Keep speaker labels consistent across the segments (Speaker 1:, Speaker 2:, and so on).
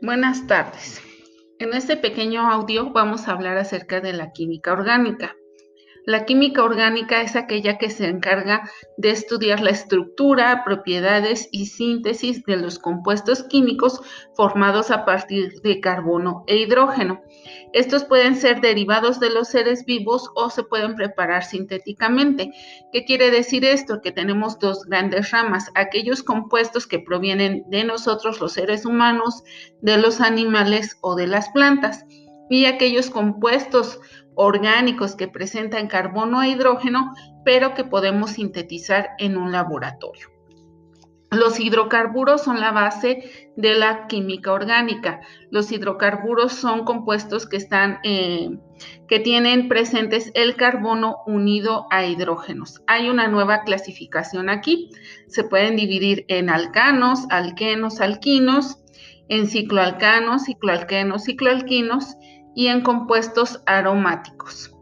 Speaker 1: Buenas tardes. En este pequeño audio vamos a hablar acerca de la química orgánica. La química orgánica es aquella que se encarga de estudiar la estructura, propiedades y síntesis de los compuestos químicos formados a partir de carbono e hidrógeno. Estos pueden ser derivados de los seres vivos o se pueden preparar sintéticamente. ¿Qué quiere decir esto? Que tenemos dos grandes ramas, aquellos compuestos que provienen de nosotros los seres humanos, de los animales o de las plantas y aquellos compuestos orgánicos que presentan carbono e hidrógeno, pero que podemos sintetizar en un laboratorio. Los hidrocarburos son la base de la química orgánica. Los hidrocarburos son compuestos que están, eh, que tienen presentes el carbono unido a hidrógenos. Hay una nueva clasificación aquí. Se pueden dividir en alcanos, alquenos, alquinos, en cicloalcanos, cicloalquenos, cicloalquinos y en compuestos aromáticos.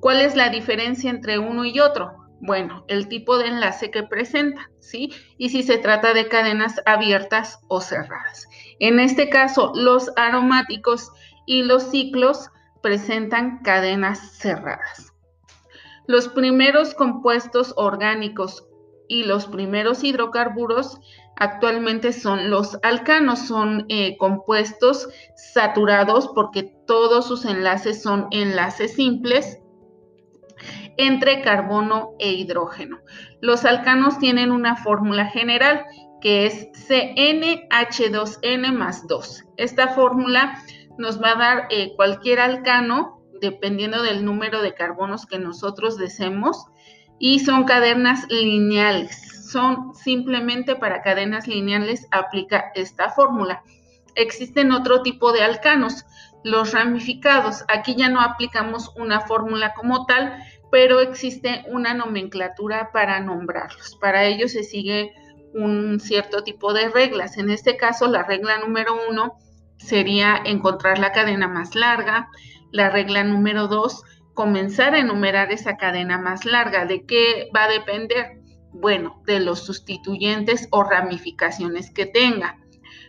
Speaker 1: ¿Cuál es la diferencia entre uno y otro? Bueno, el tipo de enlace que presenta, ¿sí? Y si se trata de cadenas abiertas o cerradas. En este caso, los aromáticos y los ciclos presentan cadenas cerradas. Los primeros compuestos orgánicos y los primeros hidrocarburos actualmente son los alcanos, son eh, compuestos saturados porque todos sus enlaces son enlaces simples entre carbono e hidrógeno. Los alcanos tienen una fórmula general que es CnH2n más 2. Esta fórmula nos va a dar eh, cualquier alcano dependiendo del número de carbonos que nosotros deseemos y son cadenas lineales son simplemente para cadenas lineales aplica esta fórmula. Existen otro tipo de alcanos, los ramificados. Aquí ya no aplicamos una fórmula como tal, pero existe una nomenclatura para nombrarlos. Para ello se sigue un cierto tipo de reglas. En este caso, la regla número uno sería encontrar la cadena más larga. La regla número dos, comenzar a enumerar esa cadena más larga. ¿De qué va a depender? bueno, de los sustituyentes o ramificaciones que tenga.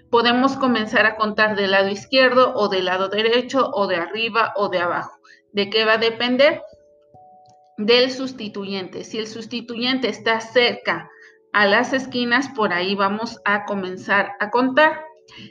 Speaker 1: Podemos comenzar a contar del lado izquierdo o del lado derecho o de arriba o de abajo. ¿De qué va a depender? Del sustituyente. Si el sustituyente está cerca a las esquinas, por ahí vamos a comenzar a contar.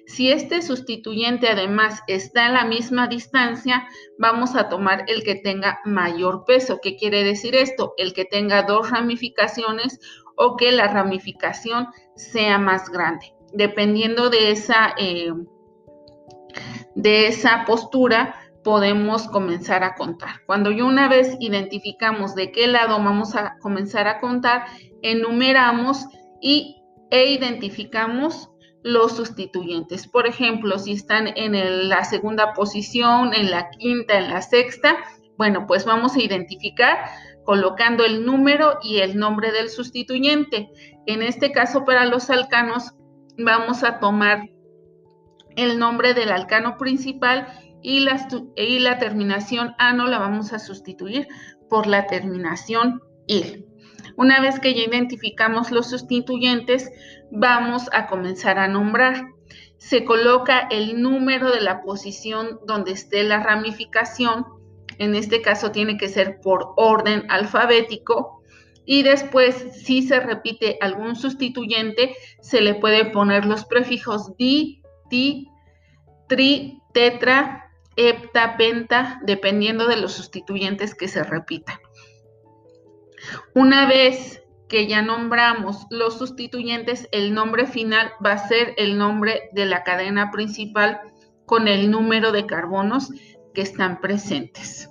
Speaker 1: Si este sustituyente además está a la misma distancia, vamos a tomar el que tenga mayor peso. ¿Qué quiere decir esto? El que tenga dos ramificaciones o que la ramificación sea más grande. Dependiendo de esa, eh, de esa postura, podemos comenzar a contar. Cuando yo una vez identificamos de qué lado vamos a comenzar a contar, enumeramos y, e identificamos los sustituyentes. Por ejemplo, si están en la segunda posición, en la quinta, en la sexta, bueno, pues vamos a identificar colocando el número y el nombre del sustituyente. En este caso, para los alcanos, vamos a tomar el nombre del alcano principal y la, y la terminación ano la vamos a sustituir por la terminación il. Una vez que ya identificamos los sustituyentes, vamos a comenzar a nombrar. Se coloca el número de la posición donde esté la ramificación. En este caso tiene que ser por orden alfabético. Y después, si se repite algún sustituyente, se le puede poner los prefijos di, ti, tri, tetra, hepta, penta, dependiendo de los sustituyentes que se repitan. Una vez que ya nombramos los sustituyentes, el nombre final va a ser el nombre de la cadena principal con el número de carbonos que están presentes.